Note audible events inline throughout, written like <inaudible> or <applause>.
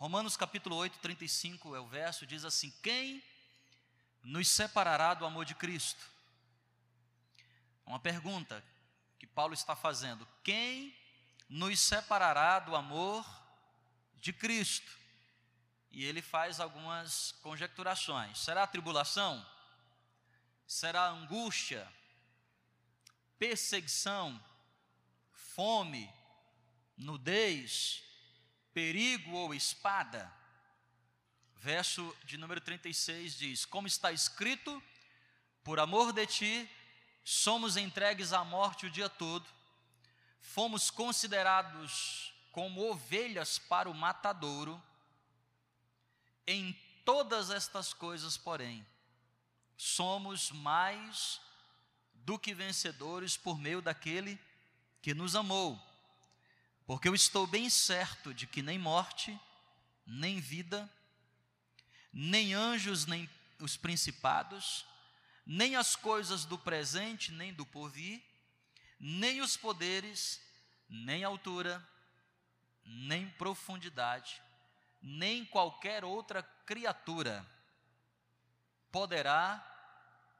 Romanos capítulo 8, 35 é o verso, diz assim: Quem nos separará do amor de Cristo? Uma pergunta que Paulo está fazendo: Quem nos separará do amor de Cristo? E ele faz algumas conjecturações: será tribulação? Será angústia? Perseguição? Fome? Nudez? Perigo ou espada? Verso de número 36 diz: Como está escrito, por amor de ti, somos entregues à morte o dia todo, fomos considerados como ovelhas para o matadouro. Em todas estas coisas, porém, somos mais do que vencedores por meio daquele que nos amou. Porque eu estou bem certo de que nem morte, nem vida, nem anjos, nem os principados, nem as coisas do presente, nem do porvir, nem os poderes, nem altura, nem profundidade, nem qualquer outra criatura poderá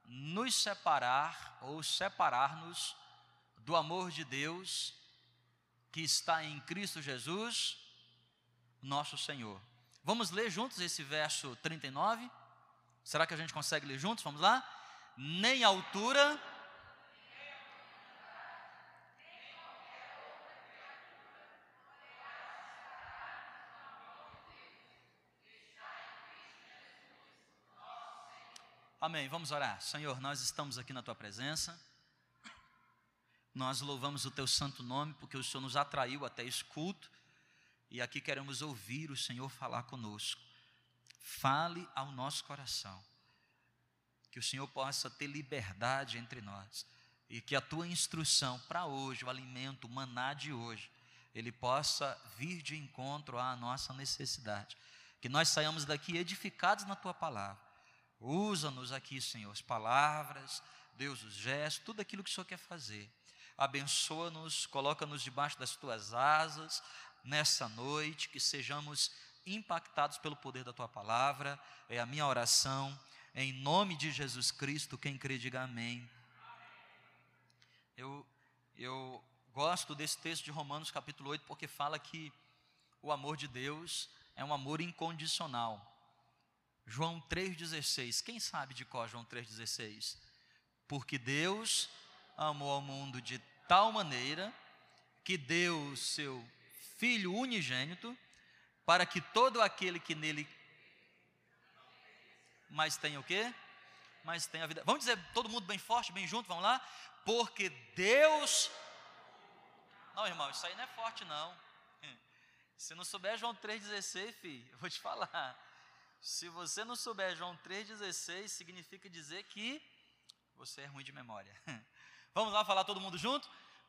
nos separar ou separar-nos do amor de Deus que está em Cristo Jesus, nosso Senhor. Vamos ler juntos esse verso 39? Será que a gente consegue ler juntos? Vamos lá? Nem altura. Amém. Vamos orar. Senhor, nós estamos aqui na tua presença. Nós louvamos o teu santo nome porque o Senhor nos atraiu até esse culto e aqui queremos ouvir o Senhor falar conosco. Fale ao nosso coração. Que o Senhor possa ter liberdade entre nós e que a tua instrução para hoje, o alimento, o maná de hoje, ele possa vir de encontro à nossa necessidade. Que nós saiamos daqui edificados na tua palavra. Usa-nos aqui, Senhor, as palavras, Deus, os gestos, tudo aquilo que o Senhor quer fazer abençoa-nos, coloca-nos debaixo das tuas asas nessa noite, que sejamos impactados pelo poder da tua palavra. É a minha oração, em nome de Jesus Cristo. Quem crê, diga amém. Eu, eu gosto desse texto de Romanos, capítulo 8, porque fala que o amor de Deus é um amor incondicional. João 3,16. Quem sabe de qual João 3,16? Porque Deus amou ao mundo de tal maneira que deu o seu Filho unigênito, para que todo aquele que nele. Mas tem o quê? Mas tem a vida. Vamos dizer todo mundo bem forte, bem junto, vamos lá? Porque Deus. Não, irmão, isso aí não é forte, não. <laughs> Se não souber João 3,16, filho, eu vou te falar. Se você não souber João 3,16, significa dizer que você é ruim de memória. <laughs> Vamos lá falar todo mundo junto?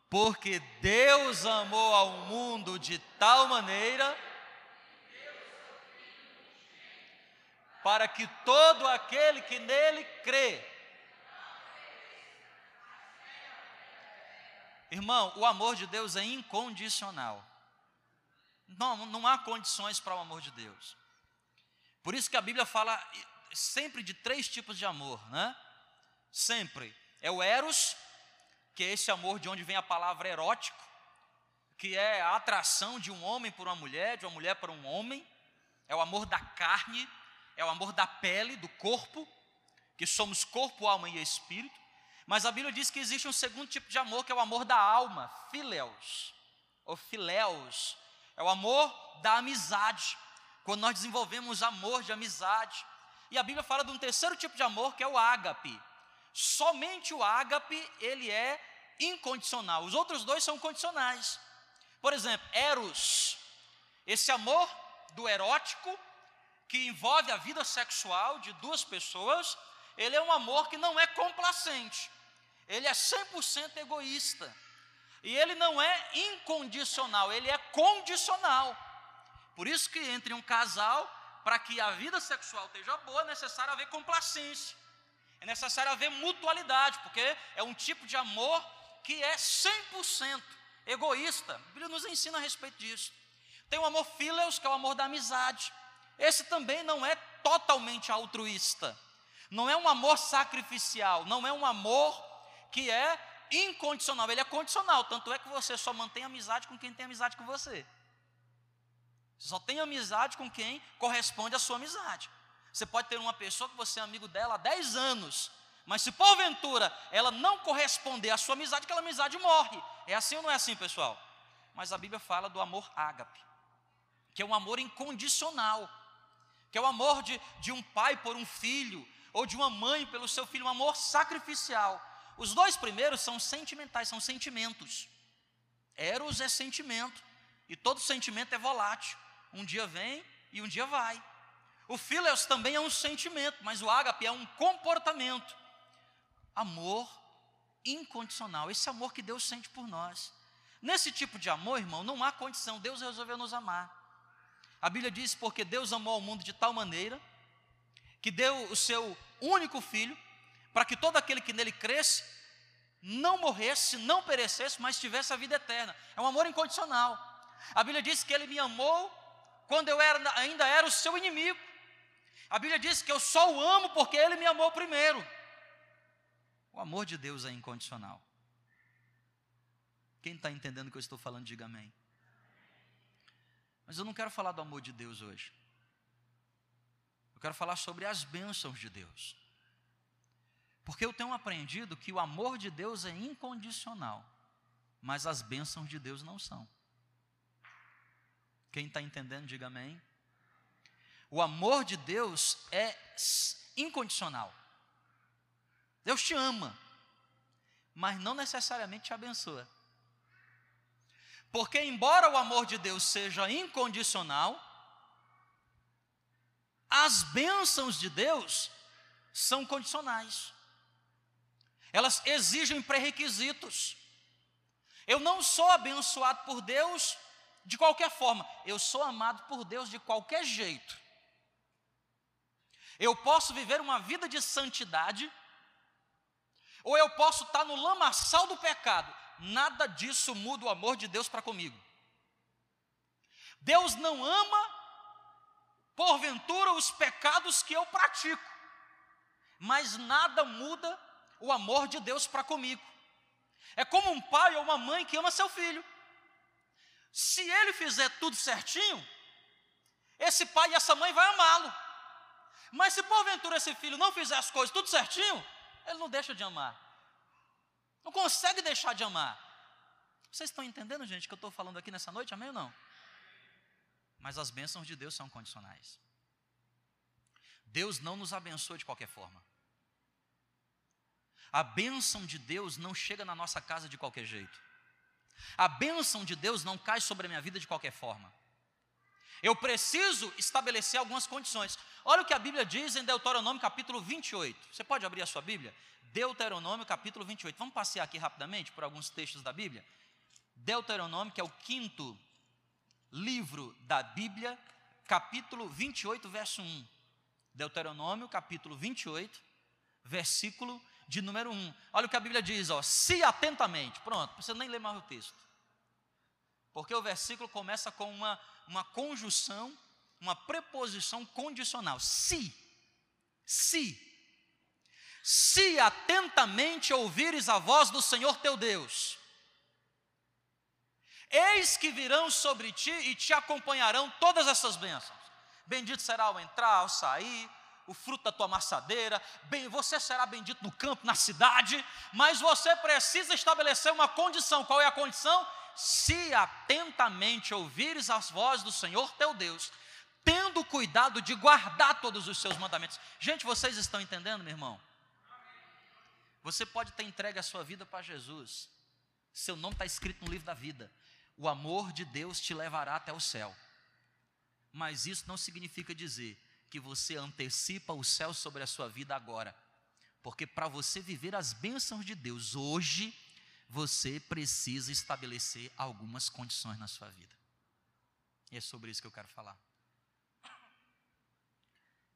Porque Deus amou ao mundo de tal maneira para que todo aquele que nele crê. Irmão, o amor de Deus é incondicional. Não, não há condições para o amor de Deus. Por isso que a Bíblia fala sempre de três tipos de amor, né? Sempre. É o eros, que é esse amor de onde vem a palavra erótico, que é a atração de um homem por uma mulher, de uma mulher para um homem, é o amor da carne, é o amor da pele, do corpo, que somos corpo, alma e espírito. Mas a Bíblia diz que existe um segundo tipo de amor, que é o amor da alma, fileus, ou filéus, é o amor da amizade, quando nós desenvolvemos amor de amizade. E a Bíblia fala de um terceiro tipo de amor, que é o ágape, Somente o ágape, ele é incondicional. Os outros dois são condicionais. Por exemplo, eros, esse amor do erótico que envolve a vida sexual de duas pessoas, ele é um amor que não é complacente. Ele é 100% egoísta. E ele não é incondicional, ele é condicional. Por isso que entre um casal, para que a vida sexual esteja boa, é necessário haver complacência. É necessário haver mutualidade, porque é um tipo de amor que é 100% egoísta. A Bíblia nos ensina a respeito disso. Tem o amor fileus, que é o amor da amizade. Esse também não é totalmente altruísta. Não é um amor sacrificial, não é um amor que é incondicional, ele é condicional, tanto é que você só mantém amizade com quem tem amizade com você. Você só tem amizade com quem corresponde à sua amizade. Você pode ter uma pessoa que você é amigo dela há 10 anos, mas se porventura ela não corresponder à sua amizade, aquela amizade morre. É assim ou não é assim, pessoal? Mas a Bíblia fala do amor ágape, que é um amor incondicional, que é o amor de, de um pai por um filho, ou de uma mãe pelo seu filho, um amor sacrificial. Os dois primeiros são sentimentais, são sentimentos. Eros é sentimento, e todo sentimento é volátil. Um dia vem e um dia vai. O phileos também é um sentimento, mas o ágape é um comportamento. Amor incondicional, esse amor que Deus sente por nós. Nesse tipo de amor, irmão, não há condição, Deus resolveu nos amar. A Bíblia diz: porque Deus amou o mundo de tal maneira, que deu o seu único filho, para que todo aquele que nele cresce, não morresse, não perecesse, mas tivesse a vida eterna. É um amor incondicional. A Bíblia diz que ele me amou quando eu era, ainda era o seu inimigo. A Bíblia diz que eu só o amo porque ele me amou primeiro. O amor de Deus é incondicional. Quem está entendendo o que eu estou falando, diga amém. Mas eu não quero falar do amor de Deus hoje. Eu quero falar sobre as bênçãos de Deus. Porque eu tenho aprendido que o amor de Deus é incondicional, mas as bênçãos de Deus não são. Quem está entendendo, diga amém. O amor de Deus é incondicional. Deus te ama, mas não necessariamente te abençoa. Porque, embora o amor de Deus seja incondicional, as bênçãos de Deus são condicionais. Elas exigem pré-requisitos. Eu não sou abençoado por Deus de qualquer forma, eu sou amado por Deus de qualquer jeito. Eu posso viver uma vida de santidade, ou eu posso estar no lamaçal do pecado. Nada disso muda o amor de Deus para comigo. Deus não ama, porventura, os pecados que eu pratico, mas nada muda o amor de Deus para comigo. É como um pai ou uma mãe que ama seu filho. Se ele fizer tudo certinho, esse pai e essa mãe vai amá-lo. Mas se porventura esse filho não fizer as coisas tudo certinho, ele não deixa de amar. Não consegue deixar de amar. Vocês estão entendendo, gente, que eu estou falando aqui nessa noite? Amém ou não? Mas as bênçãos de Deus são condicionais. Deus não nos abençoa de qualquer forma. A bênção de Deus não chega na nossa casa de qualquer jeito. A bênção de Deus não cai sobre a minha vida de qualquer forma. Eu preciso estabelecer algumas condições. Olha o que a Bíblia diz em Deuteronômio capítulo 28. Você pode abrir a sua Bíblia? Deuteronômio capítulo 28. Vamos passear aqui rapidamente por alguns textos da Bíblia. Deuteronômio, que é o quinto livro da Bíblia, capítulo 28, verso 1. Deuteronômio, capítulo 28, versículo de número 1. Olha o que a Bíblia diz, ó, se atentamente. Pronto, você nem ler mais o texto. Porque o versículo começa com uma, uma conjunção, uma preposição condicional. Se, se, se atentamente ouvires a voz do Senhor teu Deus, eis que virão sobre ti e te acompanharão todas essas bênçãos. Bendito será ao entrar, ao sair, o fruto da tua maçadeira, bem, você será bendito no campo, na cidade, mas você precisa estabelecer uma condição. Qual é a condição? Se atentamente ouvires as vozes do Senhor teu Deus, tendo cuidado de guardar todos os seus mandamentos. Gente, vocês estão entendendo, meu irmão? Você pode ter entregue a sua vida para Jesus. Seu nome está escrito no livro da vida. O amor de Deus te levará até o céu. Mas isso não significa dizer que você antecipa o céu sobre a sua vida agora. Porque para você viver as bênçãos de Deus hoje, você precisa estabelecer algumas condições na sua vida. E é sobre isso que eu quero falar.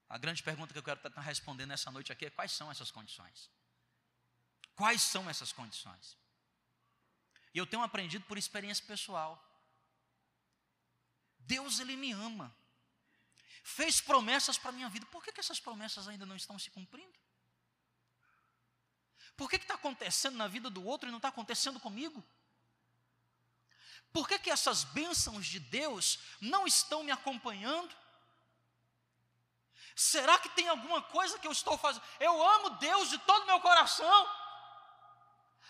A grande pergunta que eu quero estar respondendo nessa noite aqui é: quais são essas condições? Quais são essas condições? E eu tenho aprendido por experiência pessoal. Deus, Ele me ama. Fez promessas para a minha vida. Por que, que essas promessas ainda não estão se cumprindo? Por que está acontecendo na vida do outro e não está acontecendo comigo? Por que, que essas bênçãos de Deus não estão me acompanhando? Será que tem alguma coisa que eu estou fazendo? Eu amo Deus de todo o meu coração.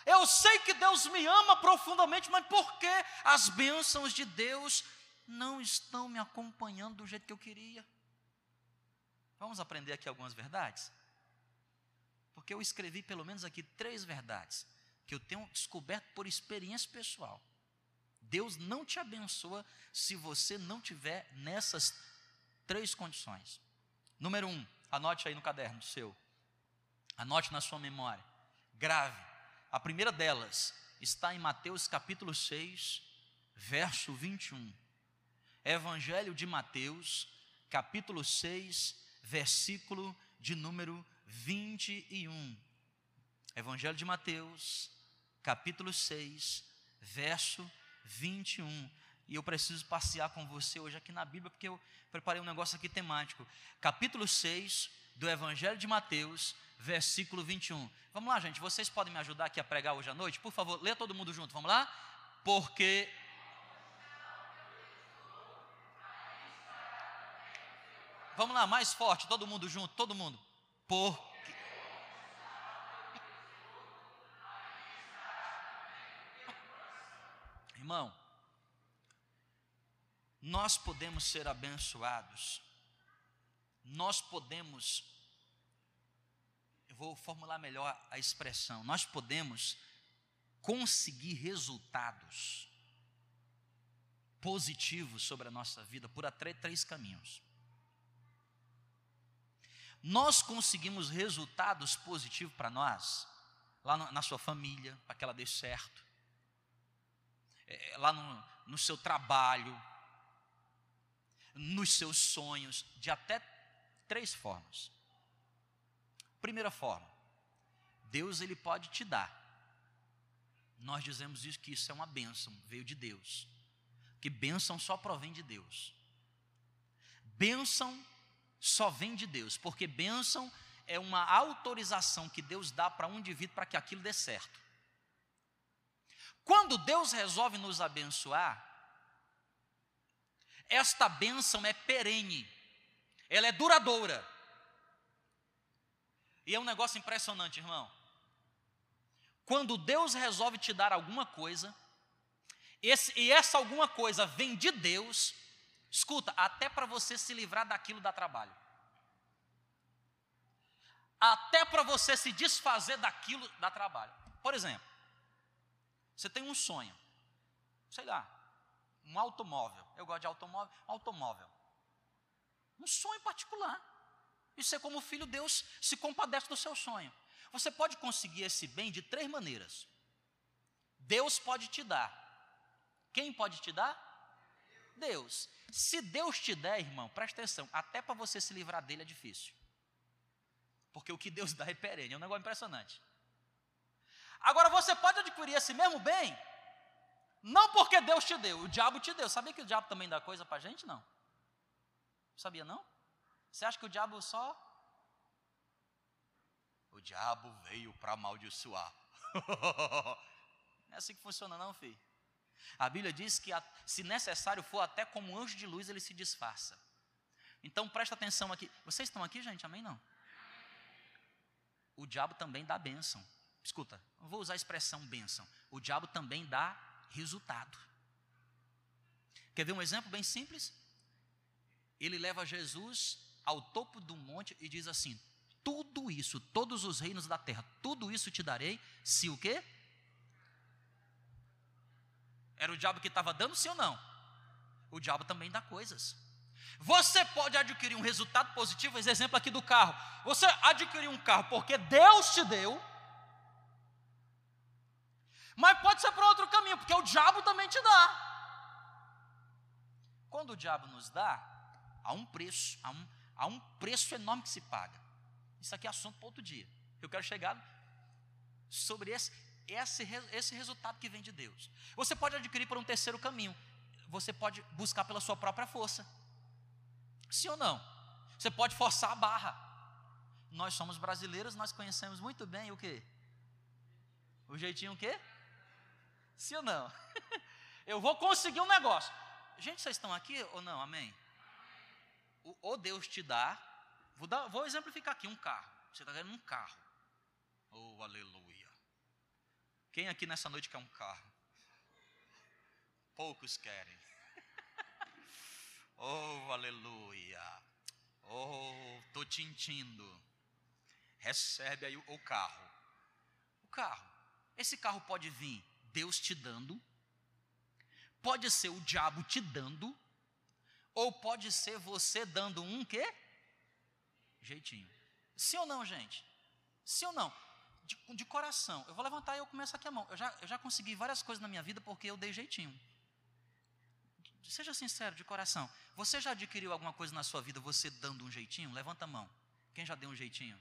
Eu sei que Deus me ama profundamente, mas por que as bênçãos de Deus não estão me acompanhando do jeito que eu queria? Vamos aprender aqui algumas verdades? Porque eu escrevi pelo menos aqui três verdades que eu tenho descoberto por experiência pessoal. Deus não te abençoa se você não tiver nessas três condições. Número um, anote aí no caderno seu, anote na sua memória, grave. A primeira delas está em Mateus capítulo 6, verso 21. Evangelho de Mateus, capítulo 6, versículo de número 21. Evangelho de Mateus, capítulo 6, verso 21. E eu preciso passear com você hoje aqui na Bíblia, porque eu preparei um negócio aqui temático. Capítulo 6 do Evangelho de Mateus, versículo 21. Vamos lá, gente, vocês podem me ajudar aqui a pregar hoje à noite? Por favor, lê todo mundo junto, vamos lá? Porque Vamos lá, mais forte, todo mundo junto, todo mundo. Porque. Irmão, nós podemos ser abençoados, nós podemos, eu vou formular melhor a expressão, nós podemos conseguir resultados positivos sobre a nossa vida por até três caminhos nós conseguimos resultados positivos para nós, lá na sua família, para que ela dê certo, é, lá no, no seu trabalho, nos seus sonhos, de até três formas. Primeira forma, Deus ele pode te dar. Nós dizemos isso que isso é uma bênção, veio de Deus. Que bênção só provém de Deus. Bênção só vem de Deus, porque bênção é uma autorização que Deus dá para um indivíduo para que aquilo dê certo. Quando Deus resolve nos abençoar, esta bênção é perene, ela é duradoura. E é um negócio impressionante, irmão. Quando Deus resolve te dar alguma coisa, esse, e essa alguma coisa vem de Deus, Escuta, até para você se livrar daquilo dá trabalho. Até para você se desfazer daquilo dá trabalho. Por exemplo, você tem um sonho, sei lá, um automóvel. Eu gosto de automóvel, automóvel. Um sonho particular. E você, como filho, Deus se compadece do seu sonho. Você pode conseguir esse bem de três maneiras. Deus pode te dar. Quem pode te dar? Deus. Se Deus te der, irmão, presta atenção, até para você se livrar dele é difícil. Porque o que Deus dá é perene, é um negócio impressionante. Agora você pode adquirir esse mesmo bem, não porque Deus te deu, o diabo te deu. Sabia que o diabo também dá coisa para a gente? Não. Sabia não? Você acha que o diabo só. O diabo veio para amaldiçoar. <laughs> não é assim que funciona, não, filho. A Bíblia diz que, se necessário for, até como anjo de luz ele se disfarça. Então presta atenção aqui. Vocês estão aqui, gente? Amém? Não? O diabo também dá bênção. Escuta, vou usar a expressão bênção. O diabo também dá resultado. Quer ver um exemplo bem simples? Ele leva Jesus ao topo do monte e diz assim: Tudo isso, todos os reinos da terra, tudo isso te darei, se o quê? Era o diabo que estava dando, sim ou não? O diabo também dá coisas. Você pode adquirir um resultado positivo, esse exemplo aqui do carro. Você adquiriu um carro porque Deus te deu, mas pode ser para outro caminho, porque o diabo também te dá. Quando o diabo nos dá, há um preço, há um, há um preço enorme que se paga. Isso aqui é assunto para outro dia. Eu quero chegar sobre esse esse, esse resultado que vem de Deus. Você pode adquirir por um terceiro caminho. você pode buscar pela sua própria força. Sim ou não? Você pode forçar a barra. Nós somos brasileiros, nós conhecemos muito bem o quê? O jeitinho o quê? Sim ou não? <laughs> Eu vou conseguir um negócio. Gente, vocês estão aqui ou não? Amém? Ou Deus te dá, vou, dar, vou exemplificar aqui, um carro. Você está querendo um carro. Oh, aleluia. Quem aqui nessa noite quer um carro? Poucos querem. <laughs> oh, aleluia. Oh, estou tintindo. Recebe aí o carro. O carro. Esse carro pode vir Deus te dando, pode ser o diabo te dando, ou pode ser você dando um quê? Jeitinho. Sim ou não, gente? Sim ou não? De, de coração. Eu vou levantar e eu começo aqui a mão. Eu já, eu já consegui várias coisas na minha vida porque eu dei jeitinho. Seja sincero, de coração. Você já adquiriu alguma coisa na sua vida você dando um jeitinho? Levanta a mão. Quem já deu um jeitinho?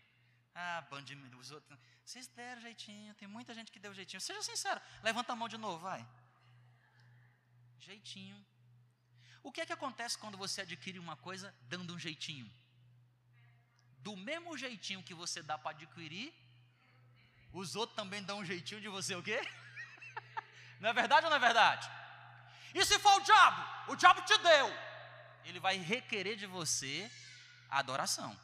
Ah, bando de os outros. Vocês deram jeitinho, tem muita gente que deu jeitinho. Seja sincero, levanta a mão de novo, vai. Jeitinho. O que é que acontece quando você adquire uma coisa dando um jeitinho? Do mesmo jeitinho que você dá para adquirir, os outros também dão um jeitinho de você o quê? <laughs> Não é verdade ou não é verdade? E se for o diabo? O diabo te deu. Ele vai requerer de você adoração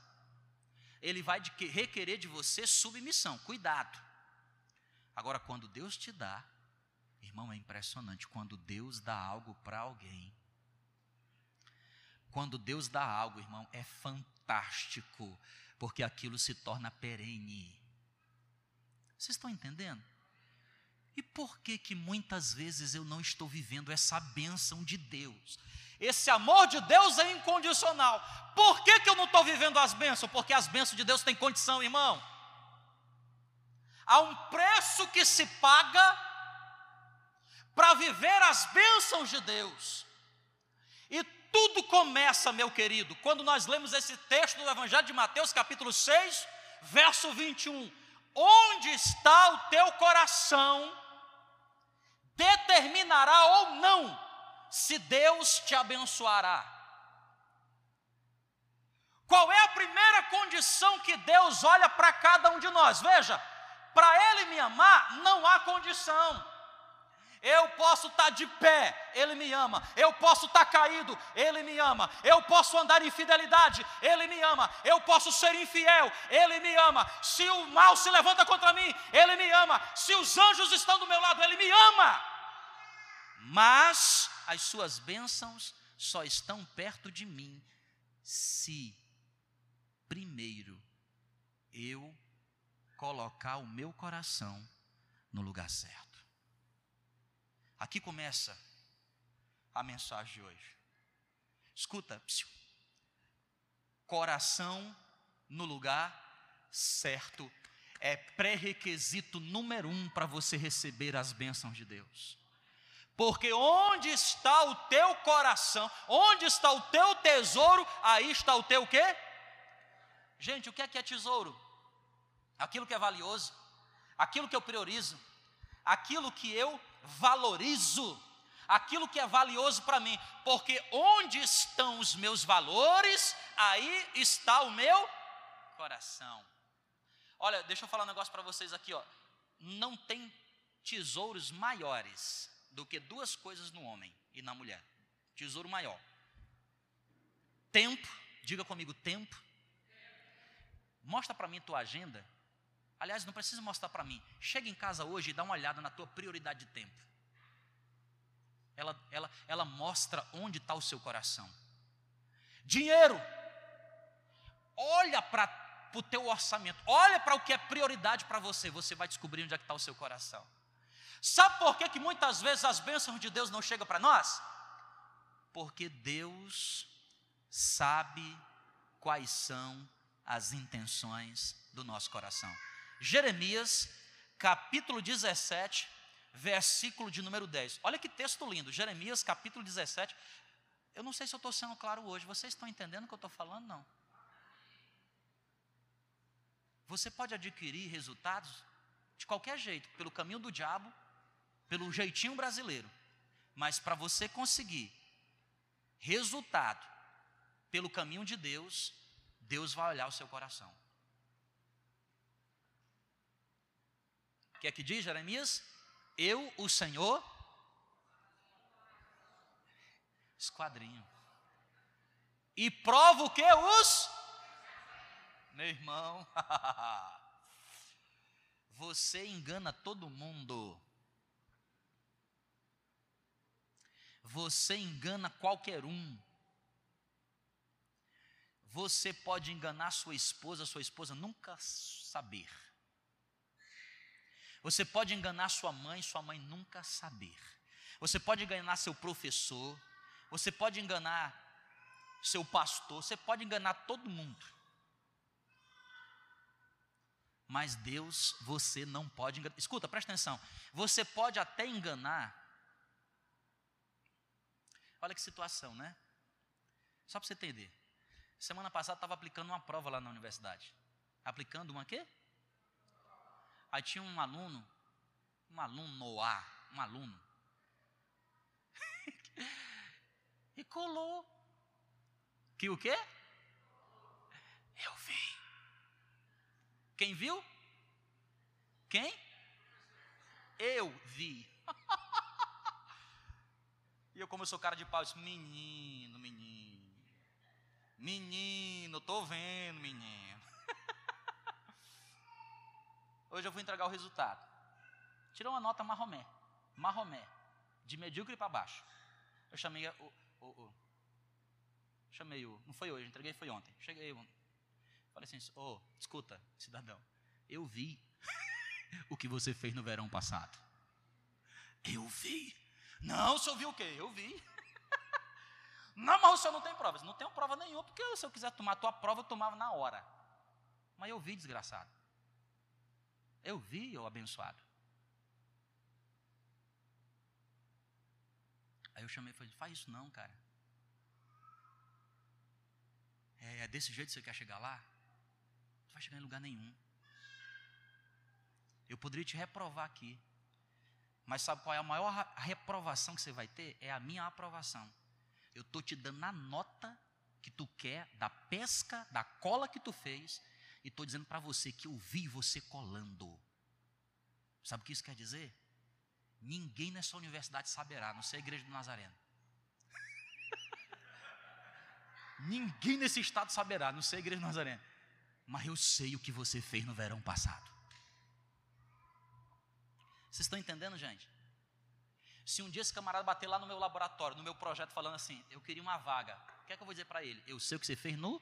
ele vai requerer de você submissão, cuidado. Agora, quando Deus te dá, irmão, é impressionante, quando Deus dá algo para alguém, quando Deus dá algo, irmão, é fantástico, porque aquilo se torna perene. Vocês estão entendendo? E por que que muitas vezes eu não estou vivendo essa bênção de Deus? Esse amor de Deus é incondicional. Por que, que eu não estou vivendo as bênçãos? Porque as bênçãos de Deus têm condição, irmão. Há um preço que se paga para viver as bênçãos de Deus. E tudo começa, meu querido, quando nós lemos esse texto do Evangelho de Mateus, capítulo 6, verso 21. Onde está o teu coração, determinará ou não se Deus te abençoará. Qual é a primeira condição que Deus olha para cada um de nós? Veja, para Ele me amar, não há condição. Eu posso estar tá de pé, Ele me ama. Eu posso estar tá caído, Ele me ama. Eu posso andar em fidelidade, Ele me ama. Eu posso ser infiel, Ele me ama. Se o mal se levanta contra mim, Ele me ama. Se os anjos estão do meu lado, Ele me ama. Mas as suas bênçãos só estão perto de mim se primeiro eu colocar o meu coração no lugar certo. Aqui começa a mensagem de hoje. Escuta, psiu. coração no lugar certo é pré-requisito número um para você receber as bênçãos de Deus. Porque onde está o teu coração, onde está o teu tesouro, aí está o teu quê? Gente, o que é que é tesouro? Aquilo que é valioso, aquilo que eu priorizo, aquilo que eu valorizo, aquilo que é valioso para mim, porque onde estão os meus valores, aí está o meu coração. Olha, deixa eu falar um negócio para vocês aqui, ó. Não tem tesouros maiores do que duas coisas no homem e na mulher. Tesouro maior. Tempo, diga comigo, tempo. Mostra para mim tua agenda. Aliás, não precisa mostrar para mim. Chega em casa hoje e dá uma olhada na tua prioridade de tempo. Ela, ela, ela mostra onde está o seu coração. Dinheiro. Olha para o teu orçamento. Olha para o que é prioridade para você. Você vai descobrir onde é que está o seu coração. Sabe por que, que muitas vezes as bênçãos de Deus não chegam para nós? Porque Deus sabe quais são as intenções do nosso coração. Jeremias, capítulo 17, versículo de número 10. Olha que texto lindo. Jeremias, capítulo 17. Eu não sei se eu estou sendo claro hoje. Vocês estão entendendo o que eu estou falando? Não. Você pode adquirir resultados de qualquer jeito, pelo caminho do diabo pelo jeitinho brasileiro. Mas para você conseguir Resultado, pelo caminho de Deus, Deus vai olhar o seu coração. Que é que diz Jeremias? Eu, o Senhor, esquadrinho. E provo que os? Meu irmão, <laughs> você engana todo mundo. Você engana qualquer um. Você pode enganar sua esposa, sua esposa nunca saber. Você pode enganar sua mãe, sua mãe nunca saber. Você pode enganar seu professor, você pode enganar seu pastor, você pode enganar todo mundo. Mas Deus, você não pode enganar. Escuta, presta atenção. Você pode até enganar. Olha que situação, né? Só para você entender. Semana passada estava aplicando uma prova lá na universidade. Aplicando uma quê? Aí tinha um aluno, um aluno Noah, um aluno. <laughs> e colou. Que o quê? Eu vi. Quem viu? Quem? Eu vi. <laughs> e eu, como eu sou cara de pau, disse: Menino, menino. Menino, tô vendo, menino. Hoje eu vou entregar o resultado. Tirou uma nota marromé. Marromé. De medíocre para baixo. Eu chamei o, o, o, Chamei o. Não foi hoje, entreguei foi ontem. Cheguei. Falei assim, ô, oh, escuta, cidadão, eu vi <laughs> o que você fez no verão passado. Eu vi. Não, o senhor viu o quê? Eu vi. <laughs> não, mas o senhor não tem provas. Não tenho prova nenhuma, porque se eu quiser tomar a tua prova, eu tomava na hora. Mas eu vi, desgraçado. Eu vi, eu abençoado. Aí eu chamei e falei, faz isso não, cara. É, é desse jeito que você quer chegar lá? Não vai chegar em lugar nenhum. Eu poderia te reprovar aqui. Mas sabe qual é a maior reprovação que você vai ter? É a minha aprovação. Eu estou te dando a nota que tu quer, da pesca, da cola que tu fez, e estou dizendo para você que eu vi você colando. Sabe o que isso quer dizer? Ninguém nessa universidade saberá, não sei a igreja do Nazareno. <laughs> Ninguém nesse estado saberá, não sei a igreja do Nazareno mas eu sei o que você fez no verão passado. Vocês estão entendendo, gente? Se um dia esse camarada bater lá no meu laboratório, no meu projeto, falando assim, eu queria uma vaga, o que é que eu vou dizer para ele? Eu sei o que você fez no.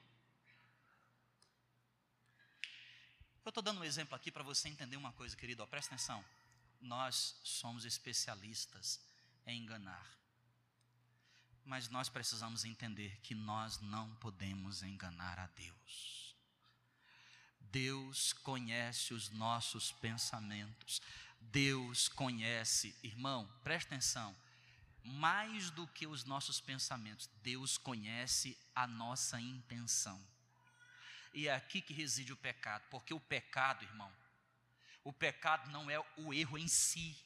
Eu estou dando um exemplo aqui para você entender uma coisa, querido, ó, presta atenção. Nós somos especialistas em enganar. Mas nós precisamos entender que nós não podemos enganar a Deus. Deus conhece os nossos pensamentos. Deus conhece, irmão, presta atenção. Mais do que os nossos pensamentos, Deus conhece a nossa intenção. E é aqui que reside o pecado, porque o pecado, irmão, o pecado não é o erro em si.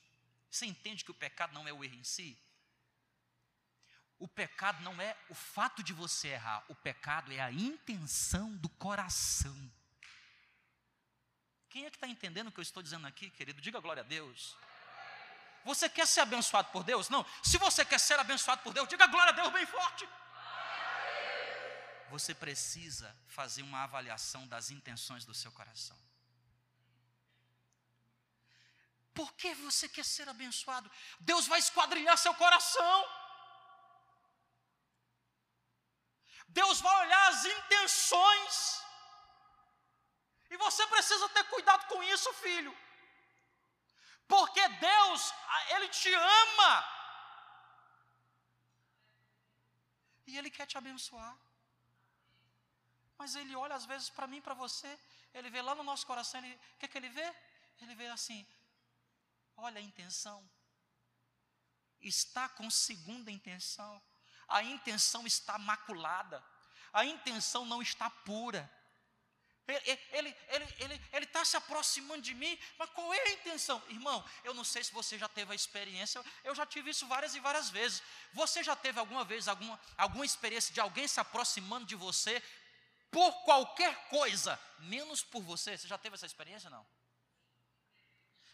Você entende que o pecado não é o erro em si? O pecado não é o fato de você errar, o pecado é a intenção do coração. Quem é que está entendendo o que eu estou dizendo aqui, querido? Diga glória a Deus. Você quer ser abençoado por Deus? Não. Se você quer ser abençoado por Deus, diga glória a Deus bem forte. Você precisa fazer uma avaliação das intenções do seu coração. Por que você quer ser abençoado? Deus vai esquadrinhar seu coração. Deus vai olhar as intenções. E você precisa ter cuidado com isso, filho. Porque Deus, Ele te ama. E Ele quer te abençoar. Mas Ele olha às vezes para mim, para você, Ele vê lá no nosso coração, o que, é que Ele vê? Ele vê assim, olha a intenção. Está com segunda intenção. A intenção está maculada. A intenção não está pura. Ele está ele, ele, ele, ele tá se aproximando de mim, mas qual é a intenção? Irmão, eu não sei se você já teve a experiência, eu já tive isso várias e várias vezes. Você já teve alguma vez alguma, alguma experiência de alguém se aproximando de você por qualquer coisa, menos por você? Você já teve essa experiência não?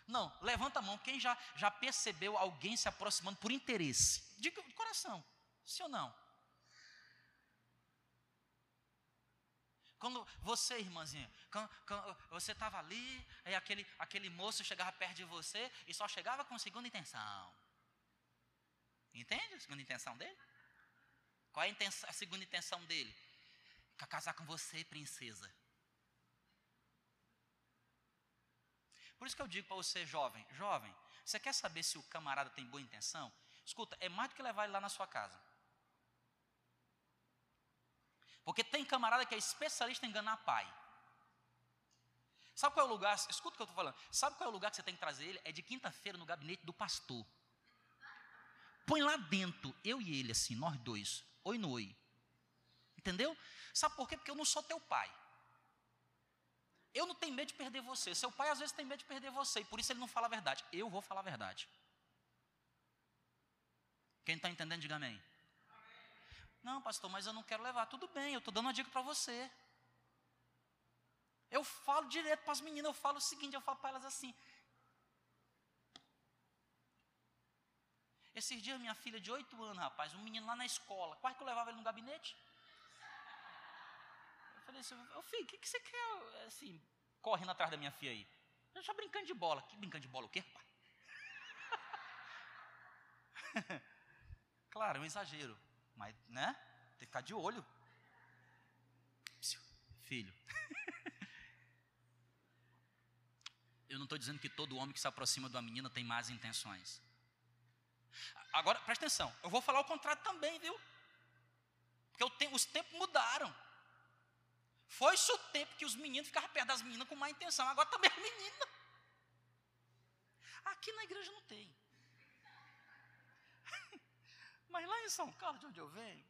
Não, levanta a mão, quem já, já percebeu alguém se aproximando por interesse? De, coração, sim ou não? Quando você, irmãzinha, quando, quando você estava ali, aí aquele, aquele moço chegava perto de você e só chegava com segunda intenção. Entende a segunda intenção dele? Qual é a, intenção, a segunda intenção dele? Quer casar com você, princesa. Por isso que eu digo para você, jovem, jovem, você quer saber se o camarada tem boa intenção? Escuta, é mais do que levar ele lá na sua casa. Porque tem camarada que é especialista em enganar pai. Sabe qual é o lugar? Escuta o que eu estou falando. Sabe qual é o lugar que você tem que trazer ele? É de quinta-feira no gabinete do pastor. Põe lá dentro, eu e ele, assim, nós dois. Oi no oi. Entendeu? Sabe por quê? Porque eu não sou teu pai. Eu não tenho medo de perder você. Seu pai às vezes tem medo de perder você. E por isso ele não fala a verdade. Eu vou falar a verdade. Quem está entendendo, diga amém. Não, pastor, mas eu não quero levar. Tudo bem, eu estou dando uma dica para você. Eu falo direto para as meninas, eu falo o seguinte, eu falo para elas assim. Esses dias, minha filha de 8 anos, rapaz, um menino lá na escola, quase que eu levava ele no gabinete. Falei assim, ô filho, o que, que você quer, assim, correndo atrás da minha filha aí? Eu já brincando de bola. Que brincando de bola o quê, <laughs> claro, é um exagero. Mas, né? Tem que ficar de olho. Filho. <laughs> Eu não estou dizendo que todo homem que se aproxima de uma menina tem más intenções. Agora, presta atenção, eu vou falar o contrário também, viu? Porque os tempos mudaram. Foi-se o tempo que os meninos ficavam perto das meninas com má intenção, agora também é menina. Aqui na igreja não tem. <laughs> Mas lá em São Carlos, de onde eu venho,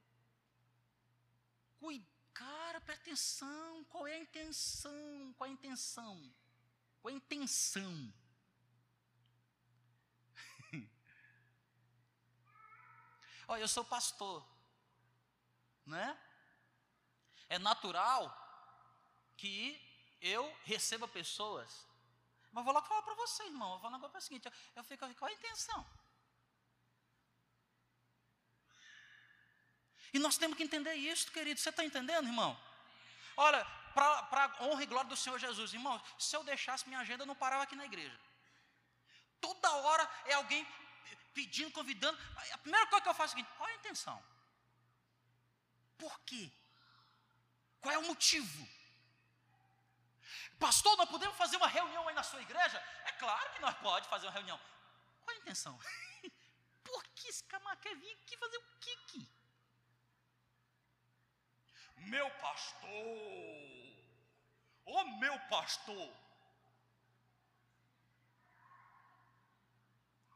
cara, presta atenção, qual é a intenção? Qual é a intenção? Qual é a intenção? <laughs> Olha, eu sou pastor, né? É natural que eu receba pessoas, mas vou lá falar para você, irmão. Eu vou falar o seguinte: eu fico, qual é a intenção? E nós temos que entender isso, querido. Você está entendendo, irmão? Olha, para a honra e glória do Senhor Jesus, irmão, se eu deixasse minha agenda, eu não parava aqui na igreja. Toda hora é alguém pedindo, convidando. A primeira coisa que eu faço é o seguinte: qual é a intenção? Por quê? Qual é o motivo? Pastor, nós podemos fazer uma reunião aí na sua igreja? É claro que nós podemos fazer uma reunião. Qual a intenção? <laughs> Por que esse camarada quer vir aqui fazer o que aqui? meu pastor, ô oh, meu pastor.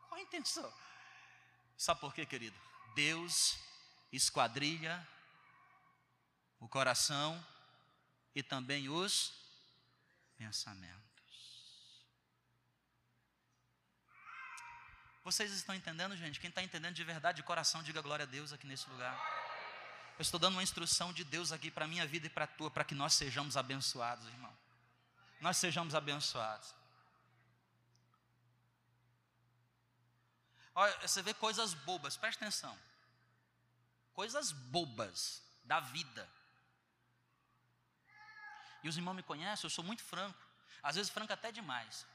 Qual a intenção? Sabe por quê, querido? Deus esquadrilha o coração e também os pensamentos. Vocês estão entendendo, gente? Quem está entendendo de verdade de coração, diga glória a Deus aqui nesse lugar. Eu estou dando uma instrução de Deus aqui para a minha vida e para a tua, para que nós sejamos abençoados, irmão. Nós sejamos abençoados. Olha, você vê coisas bobas, presta atenção. Coisas bobas da vida. E os irmãos me conhecem, eu sou muito franco. Às vezes franco até demais.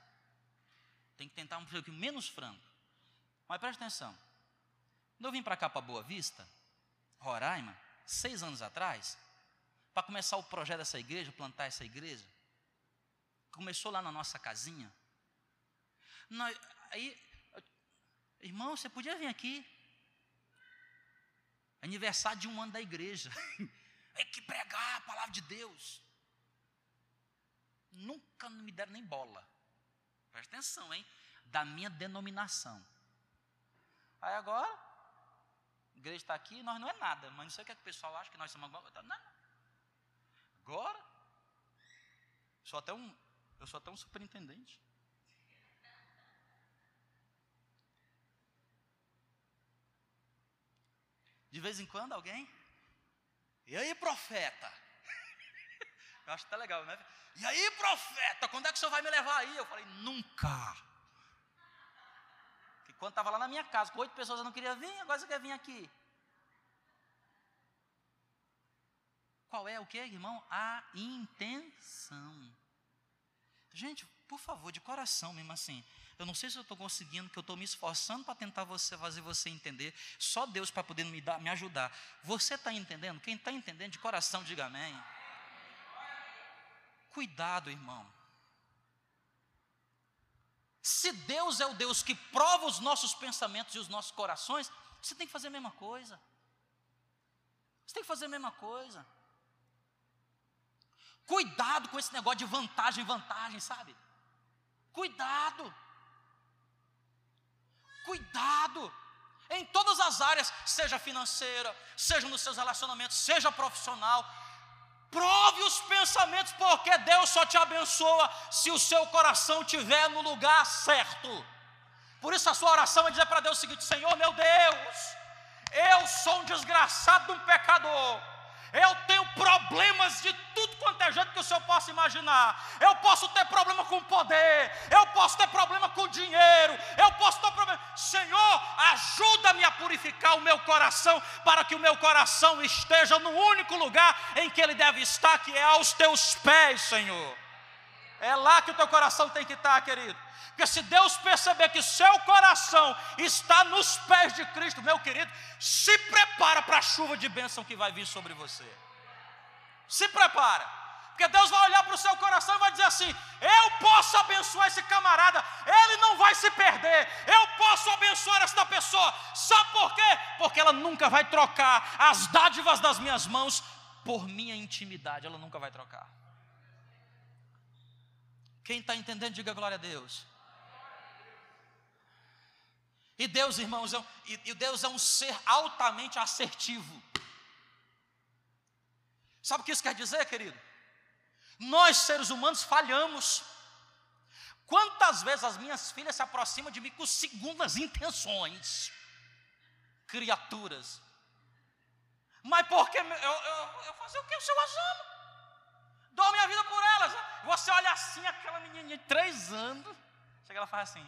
Tem que tentar um pouquinho menos franco. Mas presta atenção. Quando eu vim para cá para Boa Vista, Roraima, seis anos atrás, para começar o projeto dessa igreja, plantar essa igreja. Começou lá na nossa casinha. Nós, aí, irmão, você podia vir aqui. Aniversário de um ano da igreja. <laughs> É que pregar a palavra de Deus. Nunca me deram nem bola. Presta atenção, hein? Da minha denominação. Aí agora, a igreja está aqui, nós não é nada, mas não sei o que, é que o pessoal acha que nós somos alguma coisa. Não. Agora, Sou até um, eu sou até um superintendente. De vez em quando alguém. E aí, profeta? Eu acho até legal, né? E aí, profeta, quando é que o senhor vai me levar aí? Eu falei, nunca. Porque quando estava lá na minha casa, com oito pessoas eu não queria vir, agora você quer vir aqui. Qual é o que, irmão? A intenção. Gente, por favor, de coração mesmo assim. Eu não sei se eu estou conseguindo, que eu estou me esforçando para tentar você, fazer você entender. Só Deus para poder me, dar, me ajudar. Você está entendendo? Quem está entendendo de coração, diga amém. Cuidado, irmão. Se Deus é o Deus que prova os nossos pensamentos e os nossos corações, você tem que fazer a mesma coisa. Você tem que fazer a mesma coisa. Cuidado com esse negócio de vantagem, vantagem, sabe? Cuidado. Cuidado. Em todas as áreas, seja financeira, seja nos seus relacionamentos, seja profissional. Prove os pensamentos, porque Deus só te abençoa se o seu coração estiver no lugar certo. Por isso a sua oração é dizer para Deus o seguinte: Senhor meu Deus, eu sou um desgraçado, um pecador eu tenho problemas de tudo quanto é jeito que o senhor possa imaginar. Eu posso ter problema com poder, eu posso ter problema com dinheiro, eu posso ter problema. Senhor, ajuda-me a purificar o meu coração, para que o meu coração esteja no único lugar em que ele deve estar, que é aos teus pés, Senhor. É lá que o teu coração tem que estar, querido. Porque se Deus perceber que seu coração está nos pés de Cristo, meu querido, se prepara para a chuva de bênção que vai vir sobre você. Se prepara. Porque Deus vai olhar para o seu coração e vai dizer assim: Eu posso abençoar esse camarada, ele não vai se perder. Eu posso abençoar esta pessoa. Sabe por quê? Porque ela nunca vai trocar as dádivas das minhas mãos por minha intimidade. Ela nunca vai trocar. Quem está entendendo, diga glória a Deus. E Deus, irmãos, é um, e, Deus é um ser altamente assertivo. Sabe o que isso quer dizer, querido? Nós, seres humanos, falhamos. Quantas vezes as minhas filhas se aproximam de mim com segundas intenções? Criaturas. Mas porque eu, eu, eu fazer o que? O Senhor as ama. Dou minha vida por elas. Você olha assim, aquela menininha de três anos. Chega ela faz assim.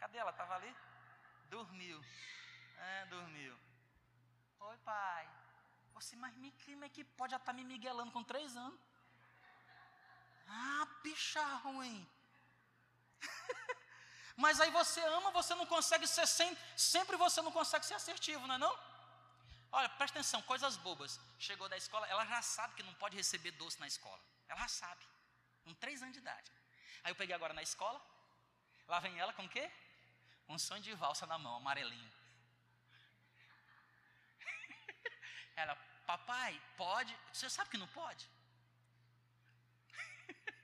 Cadê ela? Estava ali? Dormiu. É, dormiu. Oi, pai. Você, mas me clima é que pode já estar tá me miguelando com três anos. Ah, bicha ruim. <laughs> mas aí você ama, você não consegue ser sempre, sempre você não consegue ser assertivo, não é não? Olha, presta atenção, coisas bobas. Chegou da escola, ela já sabe que não pode receber doce na escola. Ela já sabe. Com três anos de idade. Aí eu peguei agora na escola. Lá vem ela com o quê? um sonho de valsa na mão, amarelinho. <laughs> Ela, papai, pode? Você sabe que não pode? <laughs>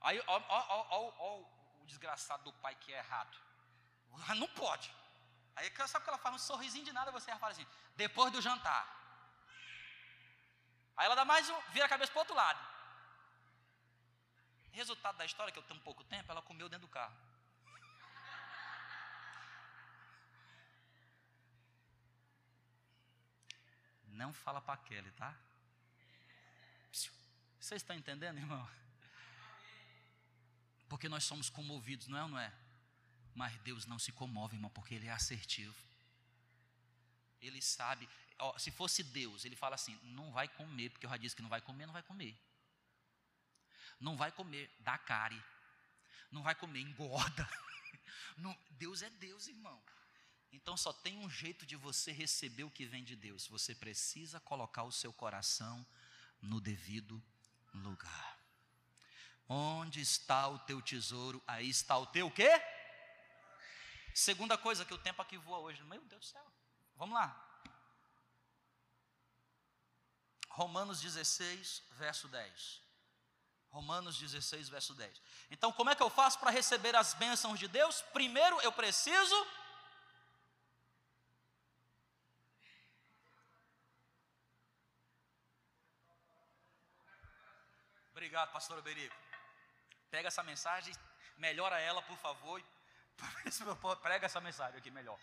Aí, ó, ó, ó, ó, o desgraçado do pai que é errado. Ah, não pode. Aí sabe o que ela faz? Um sorrisinho de nada, você fala assim, depois do jantar. Aí ela dá mais um, vira a cabeça para o outro lado. Resultado da história, que eu tenho pouco tempo, ela comeu dentro do carro. Não fala para Kelly, tá? Vocês estão entendendo, irmão? Porque nós somos comovidos, não é ou não é? Mas Deus não se comove, irmão, porque Ele é assertivo. Ele sabe, ó, se fosse Deus, Ele fala assim: não vai comer, porque eu já disse que não vai comer, não vai comer. Não vai comer, dá cárie. Não vai comer, engorda. <laughs> Não, Deus é Deus, irmão. Então só tem um jeito de você receber o que vem de Deus. Você precisa colocar o seu coração no devido lugar. Onde está o teu tesouro? Aí está o teu quê? Segunda coisa que o tempo aqui voa hoje. Meu Deus do céu. Vamos lá. Romanos 16, verso 10. Romanos 16, verso 10. Então, como é que eu faço para receber as bênçãos de Deus? Primeiro, eu preciso. Obrigado, pastor Berico. Pega essa mensagem, melhora ela, por favor. Prega essa mensagem aqui melhor.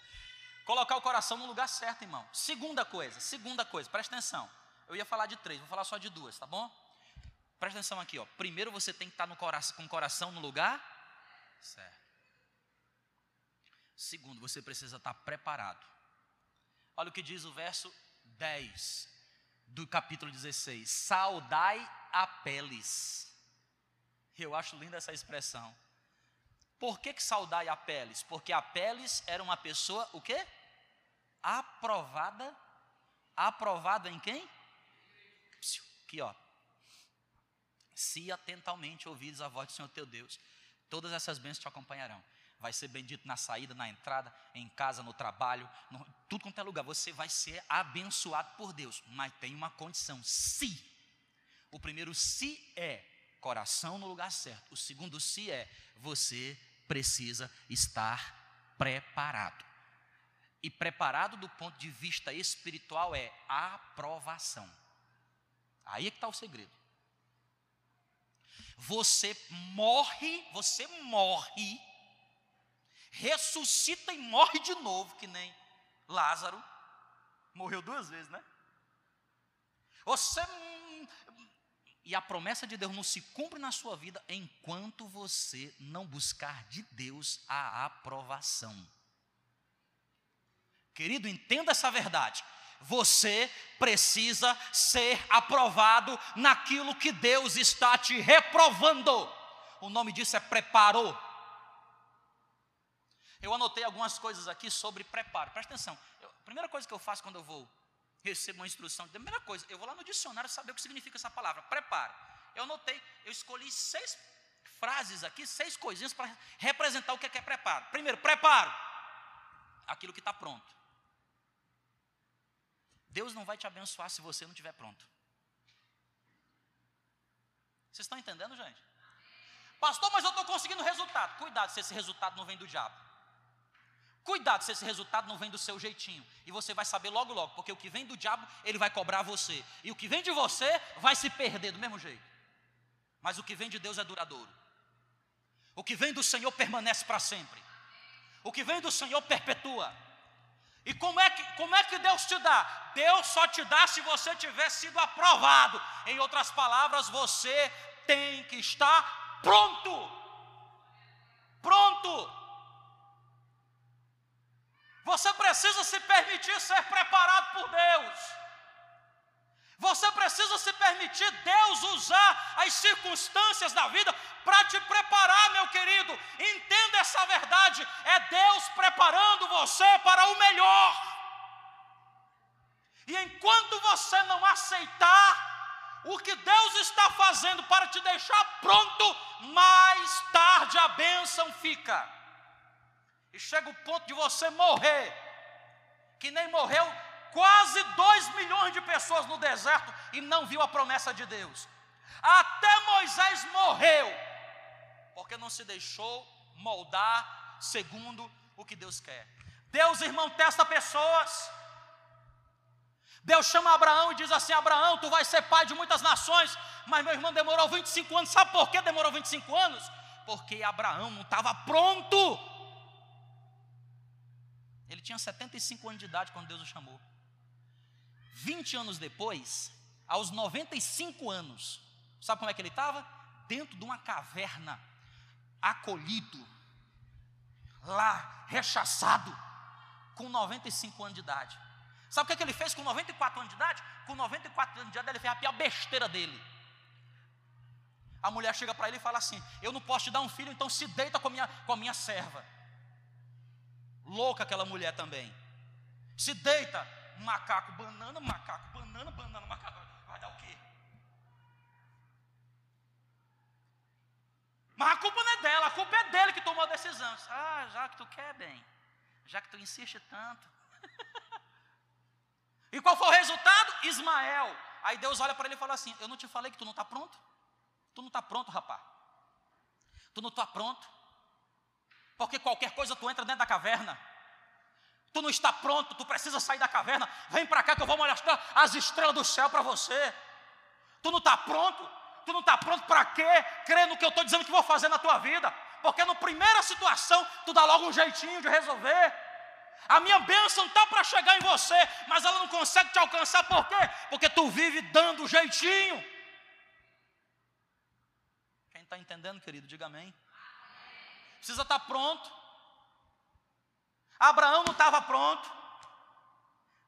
Colocar o coração no lugar certo, irmão. Segunda coisa, segunda coisa, presta atenção. Eu ia falar de três, vou falar só de duas, tá bom? Presta atenção aqui, ó. Primeiro você tem que estar no coração, com o coração no lugar certo. Segundo, você precisa estar preparado. Olha o que diz o verso 10 do capítulo 16: Saudai a peles. Eu acho linda essa expressão. Por que, que saudai a peles? Porque a peles era uma pessoa, o quê? Aprovada. Aprovada em quem? Aqui, ó. Se atentamente ouvires a voz do Senhor teu Deus, todas essas bênçãos te acompanharão. Vai ser bendito na saída, na entrada, em casa, no trabalho, no, tudo quanto é lugar. Você vai ser abençoado por Deus. Mas tem uma condição: se. O primeiro se é coração no lugar certo. O segundo se é você precisa estar preparado. E preparado do ponto de vista espiritual é aprovação. Aí é que está o segredo. Você morre, você morre, ressuscita e morre de novo, que nem Lázaro. Morreu duas vezes, né? Você. E a promessa de Deus não se cumpre na sua vida enquanto você não buscar de Deus a aprovação. Querido, entenda essa verdade você precisa ser aprovado naquilo que Deus está te reprovando. O nome disso é preparo. Eu anotei algumas coisas aqui sobre preparo. Presta atenção. Eu, a primeira coisa que eu faço quando eu vou receber uma instrução, a primeira coisa, eu vou lá no dicionário saber o que significa essa palavra, preparo. Eu anotei, eu escolhi seis frases aqui, seis coisinhas para representar o que é, que é preparo. Primeiro, preparo. Aquilo que está pronto. Deus não vai te abençoar se você não estiver pronto. Vocês estão entendendo, gente? Pastor, mas eu estou conseguindo resultado. Cuidado se esse resultado não vem do diabo. Cuidado se esse resultado não vem do seu jeitinho. E você vai saber logo, logo, porque o que vem do diabo, ele vai cobrar você. E o que vem de você vai se perder do mesmo jeito. Mas o que vem de Deus é duradouro. O que vem do Senhor permanece para sempre. O que vem do Senhor perpetua. E como é, que, como é que Deus te dá? Deus só te dá se você tiver sido aprovado. Em outras palavras, você tem que estar pronto. Pronto. Você precisa se permitir ser preparado por Deus. Você precisa se permitir Deus usar as circunstâncias da vida para te preparar, meu querido. Entenda essa verdade: é Deus preparando você para o melhor. E enquanto você não aceitar o que Deus está fazendo para te deixar pronto, mais tarde a bênção fica. E chega o ponto de você morrer, que nem morreu quase dois milhões de pessoas no deserto e não viu a promessa de Deus. Até Moisés morreu, porque não se deixou moldar segundo o que Deus quer. Deus, irmão, testa pessoas. Deus chama Abraão e diz assim: Abraão, tu vais ser pai de muitas nações. Mas meu irmão demorou 25 anos. Sabe por que demorou 25 anos? Porque Abraão não estava pronto. Ele tinha 75 anos de idade quando Deus o chamou. 20 anos depois, aos 95 anos, sabe como é que ele estava? Dentro de uma caverna, acolhido, lá, rechaçado, com 95 anos de idade. Sabe o que, é que ele fez com 94 anos de idade? Com 94 anos de idade, ele fez a pior besteira dele. A mulher chega para ele e fala assim: Eu não posso te dar um filho, então se deita com a minha, com a minha serva. Louca aquela mulher também. Se deita, macaco, banana, macaco, banana, banana, macaco. Vai dar o quê? Mas a culpa não é dela, a culpa é dele que tomou a decisão. Ah, já que tu quer bem, já que tu insiste tanto. <laughs> e qual foi o resultado? Ismael. Aí Deus olha para ele e fala assim: Eu não te falei que tu não está pronto? Tu não está pronto, rapaz. Tu não está pronto. Porque qualquer coisa tu entra dentro da caverna. Tu não está pronto, tu precisa sair da caverna. Vem para cá que eu vou mostrar as estrelas do céu para você. Tu não está pronto, Tu não está pronto para quê? Crê no que eu estou dizendo que vou fazer na tua vida. Porque na primeira situação, tu dá logo um jeitinho de resolver. A minha bênção está para chegar em você, mas ela não consegue te alcançar, por quê? Porque tu vive dando jeitinho. Quem está entendendo, querido, diga amém. Precisa estar tá pronto. Abraão não estava pronto.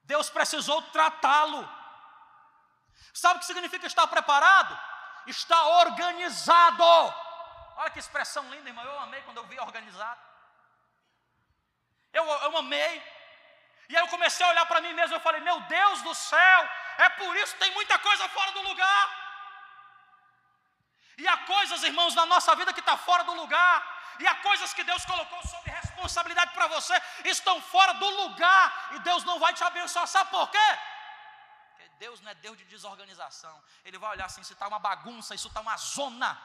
Deus precisou tratá-lo. Sabe o que significa estar preparado? Está organizado. Olha que expressão linda, irmão. Eu amei quando eu vi organizado. Eu, eu amei. E aí eu comecei a olhar para mim mesmo. Eu falei: Meu Deus do céu, é por isso que tem muita coisa fora do lugar. E há coisas, irmãos, na nossa vida que está fora do lugar. E há coisas que Deus colocou sob responsabilidade para você, estão fora do lugar. E Deus não vai te abençoar. Sabe por quê? Porque Deus não é Deus de desorganização. Ele vai olhar assim: se está uma bagunça, isso está uma zona.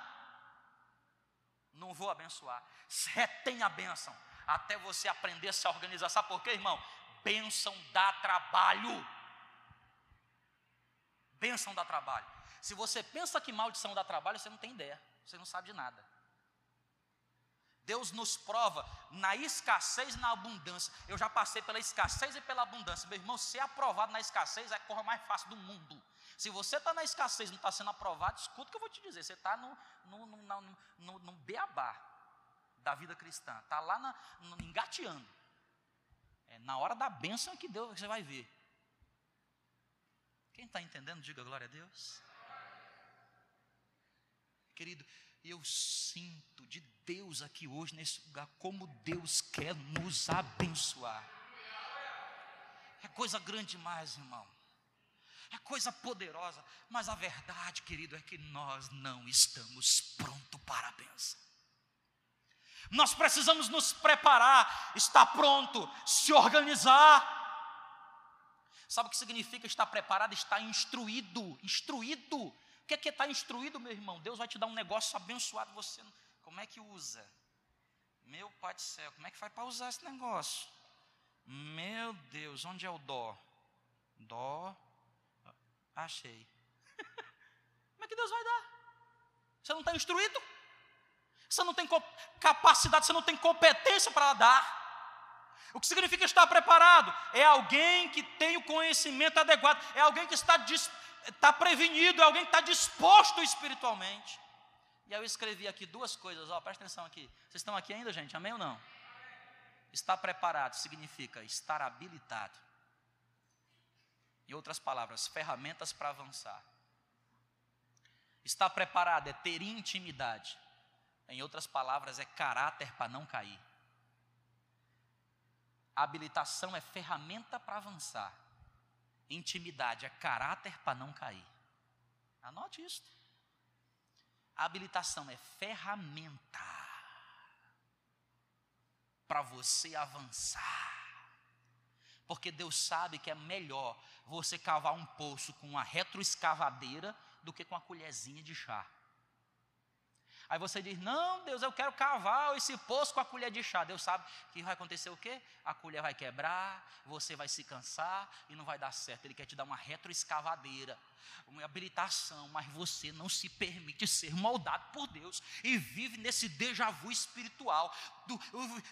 Não vou abençoar. Retém a bênção. Até você aprender a se organizar. Sabe por quê, irmão? Bênção dá trabalho. Bênção dá trabalho. Se você pensa que maldição dá trabalho, você não tem ideia, você não sabe de nada. Deus nos prova na escassez e na abundância. Eu já passei pela escassez e pela abundância. Meu irmão, ser aprovado na escassez é a coisa mais fácil do mundo. Se você está na escassez e não está sendo aprovado, escuta o que eu vou te dizer. Você está no, no, no, no, no beabá da vida cristã. Está lá na, no, engateando. É na hora da bênção que Deus você vai ver. Quem está entendendo, diga glória a Deus. Querido, eu sinto de Deus aqui hoje nesse lugar, como Deus quer nos abençoar. É coisa grande demais, irmão. É coisa poderosa, mas a verdade, querido, é que nós não estamos prontos para a bênção. Nós precisamos nos preparar, estar pronto, se organizar. Sabe o que significa estar preparado? Estar instruído, instruído que é que está instruído, meu irmão? Deus vai te dar um negócio abençoado, você como é que usa? Meu Pai do céu, como é que faz para usar esse negócio? Meu Deus, onde é o dó? Dó, achei. <laughs> como é que Deus vai dar? Você não está instruído? Você não tem capacidade, você não tem competência para dar. O que significa estar preparado? É alguém que tem o conhecimento adequado, é alguém que está disposto está prevenido, é alguém que está disposto espiritualmente. E aí eu escrevi aqui duas coisas, ó, presta atenção aqui. Vocês estão aqui ainda, gente? Amém ou não? Estar preparado significa estar habilitado. Em outras palavras, ferramentas para avançar. Estar preparado é ter intimidade. Em outras palavras, é caráter para não cair. Habilitação é ferramenta para avançar. Intimidade é caráter para não cair. Anote isso. A habilitação é ferramenta para você avançar. Porque Deus sabe que é melhor você cavar um poço com uma retroescavadeira do que com a colherzinha de chá. Aí você diz: Não, Deus, eu quero cavar esse poço com a colher de chá. Deus sabe que vai acontecer o quê? A colher vai quebrar, você vai se cansar e não vai dar certo. Ele quer te dar uma retroescavadeira, uma habilitação, mas você não se permite ser moldado por Deus e vive nesse déjà vu espiritual do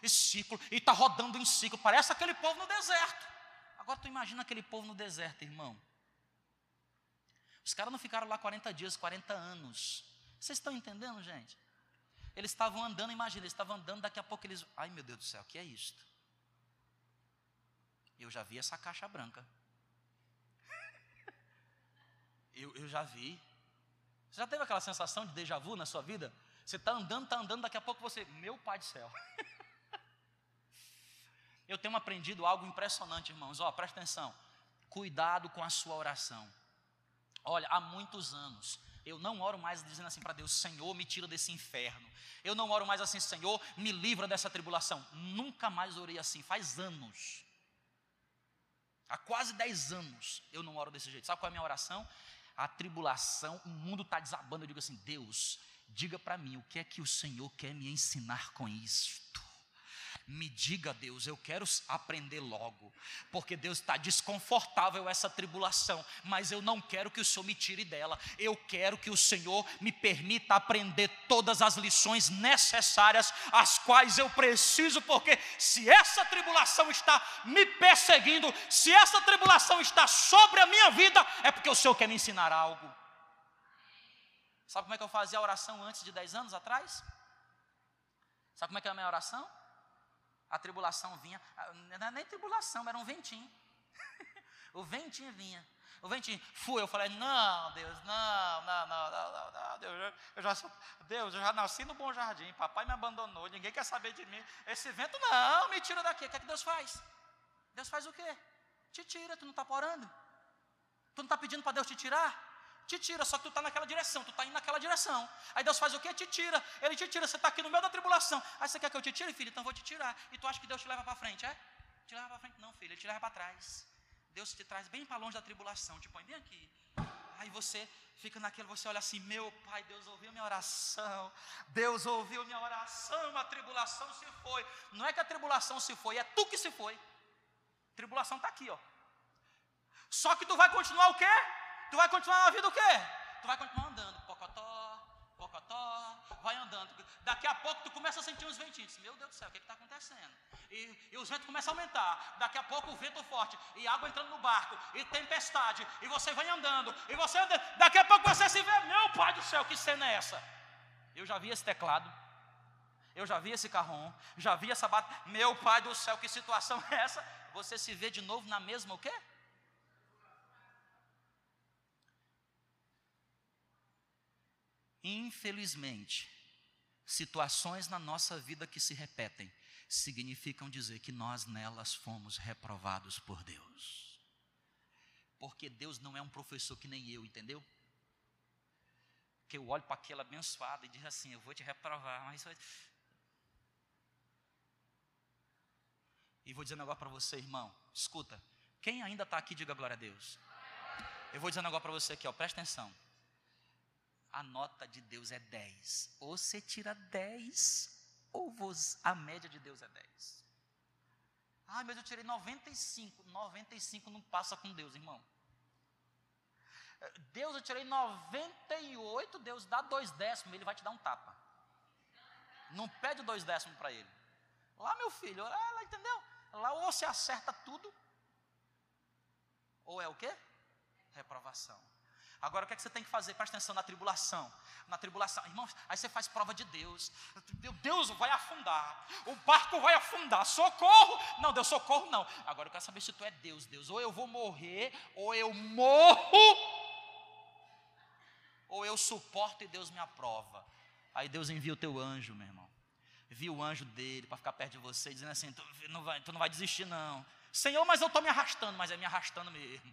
ciclo e está rodando em ciclo. Parece aquele povo no deserto. Agora tu imagina aquele povo no deserto, irmão. Os caras não ficaram lá 40 dias, 40 anos. Vocês estão entendendo, gente? Eles estavam andando, imagina, eles estavam andando, daqui a pouco eles. Ai meu Deus do céu, o que é isto? Eu já vi essa caixa branca. <laughs> Eu, eu já vi. Você já teve aquela sensação de déjà vu na sua vida? Você está andando, está andando, daqui a pouco você. Meu pai do céu. <laughs> eu tenho aprendido algo impressionante, irmãos. Ó, presta atenção. Cuidado com a sua oração. Olha, há muitos anos eu não oro mais dizendo assim para Deus: Senhor, me tira desse inferno. Eu não oro mais assim: Senhor, me livra dessa tribulação. Nunca mais orei assim, faz anos. Há quase 10 anos eu não oro desse jeito. Sabe qual é a minha oração? A tribulação, o mundo está desabando. Eu digo assim: Deus, diga para mim o que é que o Senhor quer me ensinar com isto. Me diga, Deus, eu quero aprender logo, porque Deus está desconfortável essa tribulação, mas eu não quero que o Senhor me tire dela. Eu quero que o Senhor me permita aprender todas as lições necessárias, as quais eu preciso, porque se essa tribulação está me perseguindo, se essa tribulação está sobre a minha vida, é porque o Senhor quer me ensinar algo. Sabe como é que eu fazia a oração antes de 10 anos atrás? Sabe como é que era a minha oração? A tribulação vinha, não era nem tribulação, era um ventinho. <laughs> o ventinho vinha. O ventinho, fui, eu falei, não, Deus, não, não, não, não, não, Deus, eu já Deus, eu já nasci no bom jardim, papai me abandonou, ninguém quer saber de mim. Esse vento, não, me tira daqui. O que é que Deus faz? Deus faz o quê? Te tira, tu não está orando. Tu não está pedindo para Deus te tirar? Te tira, só que tu está naquela direção, tu está indo naquela direção. Aí Deus faz o quê? Te tira. Ele te tira, você está aqui no meio da tribulação. Aí você quer que eu te tire, filho? Então vou te tirar. E tu acha que Deus te leva para frente, é? Te leva para frente, não, filho, ele te leva para trás. Deus te traz bem para longe da tribulação, te põe bem aqui. Aí você fica naquele, você olha assim, meu pai, Deus ouviu minha oração, Deus ouviu minha oração, a tribulação se foi. Não é que a tribulação se foi, é tu que se foi. A tribulação está aqui, ó. Só que tu vai continuar o quê? Tu vai continuar na vida o quê? Tu vai continuar andando, pocotó, pocotó, vai andando. Daqui a pouco tu começa a sentir uns ventinhos. Meu Deus do céu, o que está acontecendo? E, e, os ventos começam a aumentar. Daqui a pouco o vento forte, e água entrando no barco, e tempestade, e você vai andando, e você anda. Daqui a pouco você se vê, meu pai do céu, que cena é essa? Eu já vi esse teclado. Eu já vi esse carrão, já vi essa bata. Meu pai do céu, que situação é essa? Você se vê de novo na mesma o quê? Infelizmente, situações na nossa vida que se repetem significam dizer que nós nelas fomos reprovados por Deus. Porque Deus não é um professor que nem eu, entendeu? Que eu olho para aquele abençoado e diz assim: Eu vou te reprovar, mas. E vou dizer um negócio para você, irmão. Escuta. Quem ainda está aqui, diga glória a Deus. Eu vou dizer um negócio para você aqui, ó, presta atenção a nota de Deus é 10. Ou você tira 10, ou vos, a média de Deus é 10. Ah, mas eu tirei 95. 95 não passa com Deus, irmão. Deus, eu tirei 98, Deus dá dois décimos, ele vai te dar um tapa. Não pede dois décimos para ele. Lá, meu filho, lá, entendeu? Lá ou você acerta tudo, ou é o quê? Reprovação. Agora o que, é que você tem que fazer? Presta atenção na tribulação. Na tribulação, irmãos, aí você faz prova de Deus. Deus vai afundar. O barco vai afundar. Socorro! Não, Deus, socorro não. Agora eu quero saber se tu é Deus, Deus. Ou eu vou morrer, ou eu morro, ou eu suporto e Deus me aprova. Aí Deus envia o teu anjo, meu irmão. Envia o anjo dele para ficar perto de você, dizendo assim: tu não vai, tu não vai desistir, não. Senhor, mas eu estou me arrastando, mas é me arrastando mesmo.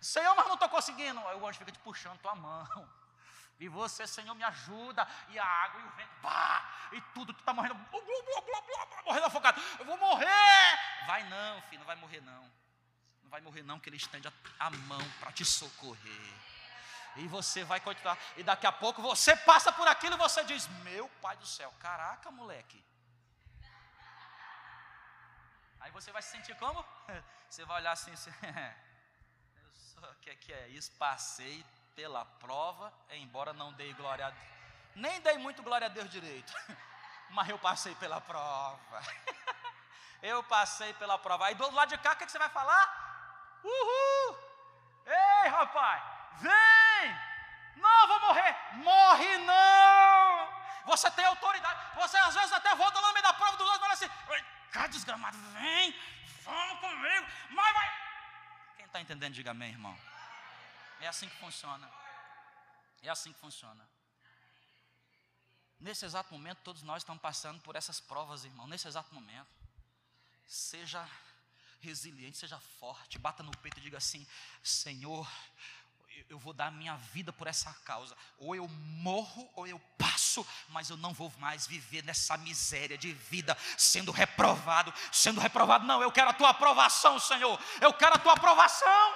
Senhor, mas não estou conseguindo. Aí o anjo fica te puxando tua mão. E você, Senhor, me ajuda. E a água e o vento, pá, e tudo, tu está morrendo, morrendo afogado. Eu vou morrer. Vai não, filho, não vai morrer não. Não vai morrer não, que ele estende a, a mão para te socorrer. E você vai continuar. E daqui a pouco você passa por aquilo e você diz: Meu pai do céu, caraca, moleque. Aí você vai se sentir como? <laughs> Você vai olhar assim, <laughs> assim o <laughs> que, que é isso? Passei pela prova, embora não dei glória a Deus. Nem dei muito glória a Deus direito. <laughs> Mas eu passei pela prova. <laughs> eu passei pela prova. Aí do lado de cá, o que, que você vai falar? Uhul! Ei, rapaz, vem! Não, vou morrer. Morre não! Você tem autoridade. Você às vezes até volta no meio da prova dos outros e fala assim: Cara desgramado, vem, vamos comigo, mas vai está entendendo, diga amém, irmão. É assim que funciona. É assim que funciona. Nesse exato momento, todos nós estamos passando por essas provas, irmão. Nesse exato momento. Seja resiliente, seja forte, bata no peito e diga assim: Senhor, eu vou dar minha vida por essa causa. Ou eu morro, ou eu passo, mas eu não vou mais viver nessa miséria de vida, sendo reprovado, sendo reprovado. Não, eu quero a tua aprovação, Senhor. Eu quero a tua aprovação.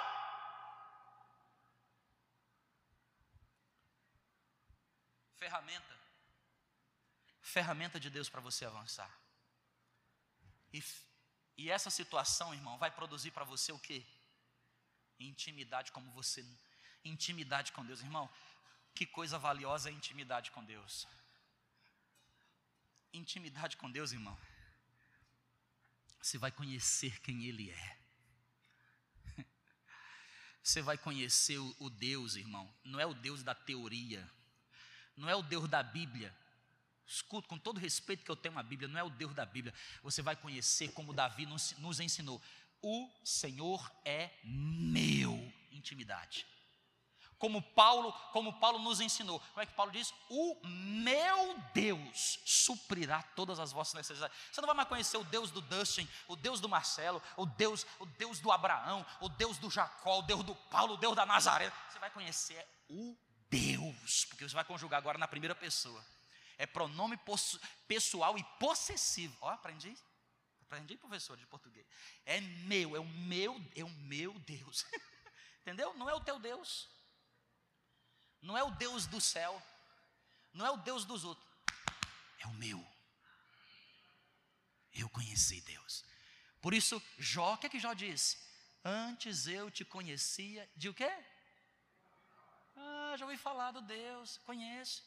Ferramenta. Ferramenta de Deus para você avançar. E, e essa situação, irmão, vai produzir para você o quê? Intimidade como você. Intimidade com Deus, irmão. Que coisa valiosa é intimidade com Deus. Intimidade com Deus, irmão. Você vai conhecer quem Ele é. <laughs> Você vai conhecer o, Deus, irmão. Não é o Deus da teoria. Não é o Deus da Bíblia. Escuta, com todo respeito que eu tenho a Bíblia, não é o Deus da Bíblia. Você vai conhecer como Davi nos ensinou. O Senhor é meu. Intimidade como Paulo, como Paulo nos ensinou. Como é que Paulo diz? O meu Deus suprirá todas as vossas necessidades. Você não vai mais conhecer o Deus do Dustin, o Deus do Marcelo, o Deus, o Deus do Abraão, o Deus do Jacó, o Deus do Paulo, o Deus da Nazaré. Você vai conhecer o Deus, porque você vai conjugar agora na primeira pessoa. É pronome pessoal e possessivo. Ó, aprendi. Aprendi, professor de português. É meu, é o meu, é o meu Deus. <laughs> Entendeu? Não é o teu Deus não é o Deus do céu, não é o Deus dos outros, é o meu. Eu conheci Deus. Por isso, Jó, o que é que Jó disse? Antes eu te conhecia, de o quê? Ah, já ouvi falar do Deus, conheço.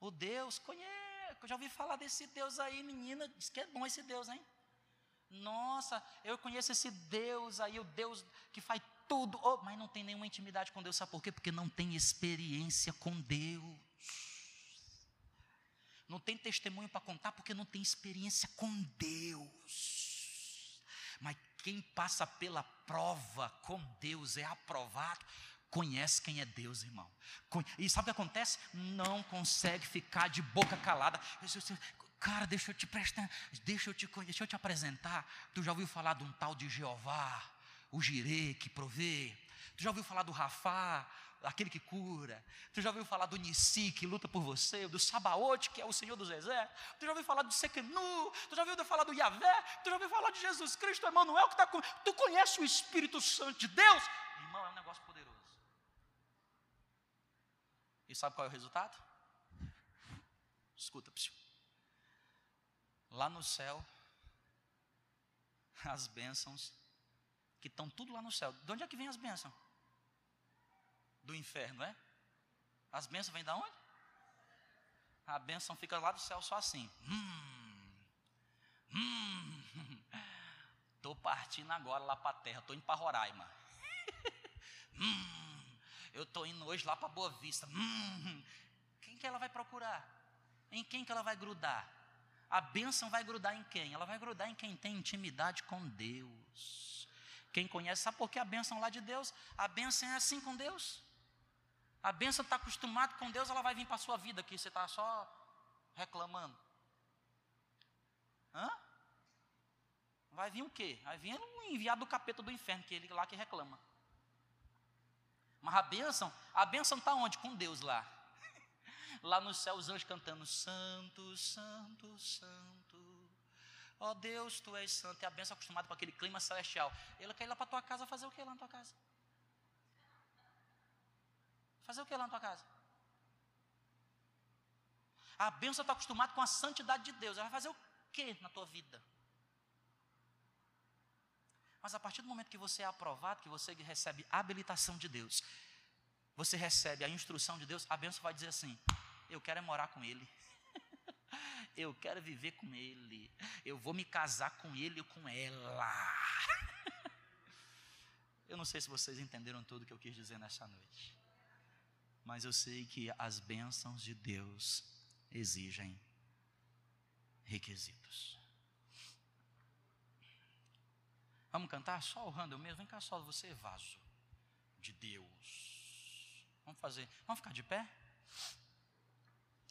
O Deus, conheço, já ouvi falar desse Deus aí, menina, diz que é bom esse Deus, hein? Nossa, eu conheço esse Deus aí, o Deus que faz tudo, oh, mas não tem nenhuma intimidade com Deus. Sabe por quê? Porque não tem experiência com Deus. Não tem testemunho para contar porque não tem experiência com Deus. Mas quem passa pela prova com Deus é aprovado. Conhece quem é Deus, irmão. E sabe o que acontece? Não consegue ficar de boca calada. Cara, deixa eu te prestar, deixa eu te, deixa eu te apresentar. Tu já ouviu falar de um tal de Jeová? O Jirê que provê. Tu já ouviu falar do Rafá, aquele que cura? Tu já ouviu falar do Nissi que luta por você, do Sabaote que é o Senhor dos Exércitos? Tu já ouviu falar do Sequenu? Tu já ouviu falar do Yahvé? Tu já ouviu falar de Jesus Cristo, Emmanuel que está com. Tu conhece o Espírito Santo de Deus? Irmão, é um negócio poderoso. E sabe qual é o resultado? Escuta, psiu. Lá no céu, as bênçãos que estão tudo lá no céu. De onde é que vem as bênçãos? Do inferno, é? As bênçãos vêm da onde? A bênção fica lá do céu só assim. Hum, hum, tô partindo agora lá para a terra, tô indo para Roraima. <laughs> hum, eu tô indo hoje lá para Boa Vista. Hum, quem que ela vai procurar? Em quem que ela vai grudar? A bênção vai grudar em quem? Ela vai grudar em quem tem intimidade com Deus. Quem conhece sabe por que a bênção lá de Deus, a bênção é assim com Deus. A bênção está acostumado com Deus, ela vai vir para a sua vida aqui, você está só reclamando. Hã? Vai vir o quê? Vai vir um enviado do capeta do inferno, que ele lá que reclama. Mas a bênção, a bênção está onde? Com Deus lá. <laughs> Lá no céu, os anjos cantando: Santo, Santo, Santo Ó oh, Deus, tu és santo. E a benção acostumada com aquele clima celestial. Ele quer ir lá para tua casa fazer o que lá na tua casa? Fazer o que lá na tua casa? A benção está acostumada com a santidade de Deus. Ela vai fazer o que na tua vida? Mas a partir do momento que você é aprovado, que você recebe a habilitação de Deus, você recebe a instrução de Deus, a benção vai dizer assim: Eu quero é morar com Ele. Eu quero viver com ele. Eu vou me casar com ele ou com ela. <laughs> Eu não sei se vocês entenderam tudo que eu quis dizer nessa noite. Mas eu sei que as bênçãos de Deus exigem requisitos. Vamos cantar? Só o Randall mesmo. Vem cá só você, vaso de Deus. Vamos fazer. Vamos ficar de pé?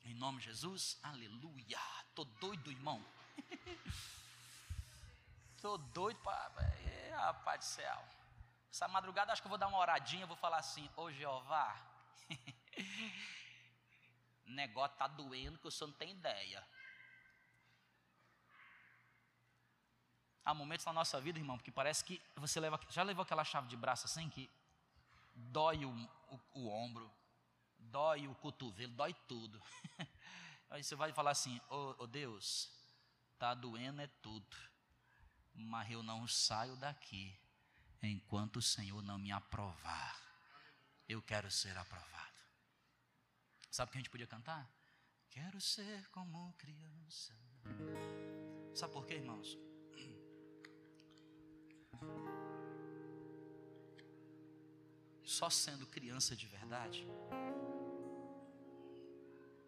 Em nome de Jesus, aleluia. Tô doido, irmão. <laughs> Tô doido para. Rapaz do céu. Essa madrugada acho que eu vou dar uma oradinha, vou falar assim, ô Jeová, <laughs> negócio tá doendo que o senhor não tem ideia. Há momentos na nossa vida, irmão, que parece que você leva, já levou aquela chave de braço assim, que dói o, o, o ombro, dói o cotovelo, dói tudo. <laughs> Aí você vai falar assim: Ô oh, oh Deus, tá doendo é tudo. mas eu não saio daqui enquanto o Senhor não me aprovar. Eu quero ser aprovado. Sabe o que a gente podia cantar? Quero ser como criança. Sabe por quê, irmãos? <clears throat> Só sendo criança de verdade,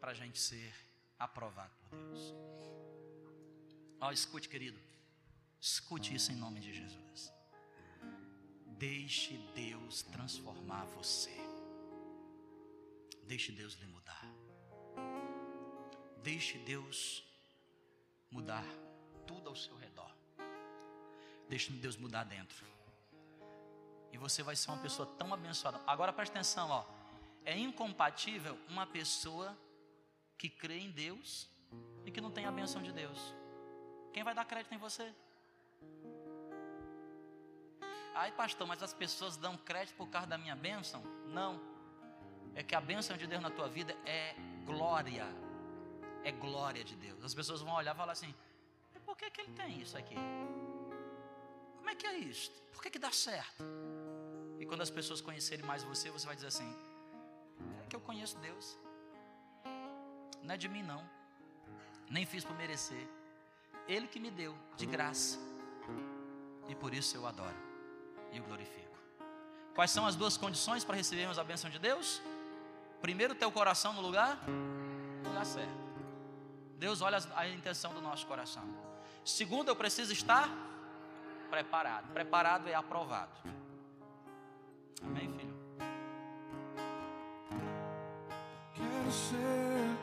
para a gente ser aprovado por Deus. Ó, escute, querido. Escute isso em nome de Jesus. Deixe Deus transformar você. Deixe Deus lhe mudar. Deixe Deus mudar tudo ao seu redor. Deixe Deus mudar dentro. E você vai ser uma pessoa tão abençoada. Agora preste atenção, ó. É incompatível uma pessoa que crê em Deus e que não tem a benção de Deus. Quem vai dar crédito em você? Ai, pastor, mas as pessoas dão crédito por causa da minha bênção? Não. É que a bênção de Deus na tua vida é glória. É glória de Deus. As pessoas vão olhar e falar assim: por que, que ele tem isso aqui? Como é que é isso? Por que, que dá certo? E quando as pessoas conhecerem mais você, você vai dizer assim: é que eu conheço Deus. Não é de mim, não. Nem fiz por merecer. Ele que me deu, de graça. E por isso eu adoro e o glorifico. Quais são as duas condições para recebermos a bênção de Deus? Primeiro, ter o coração no lugar, no lugar certo. Deus olha a intenção do nosso coração. Segundo, eu preciso estar preparado. Preparado é aprovado. Amém, filho? Quero ser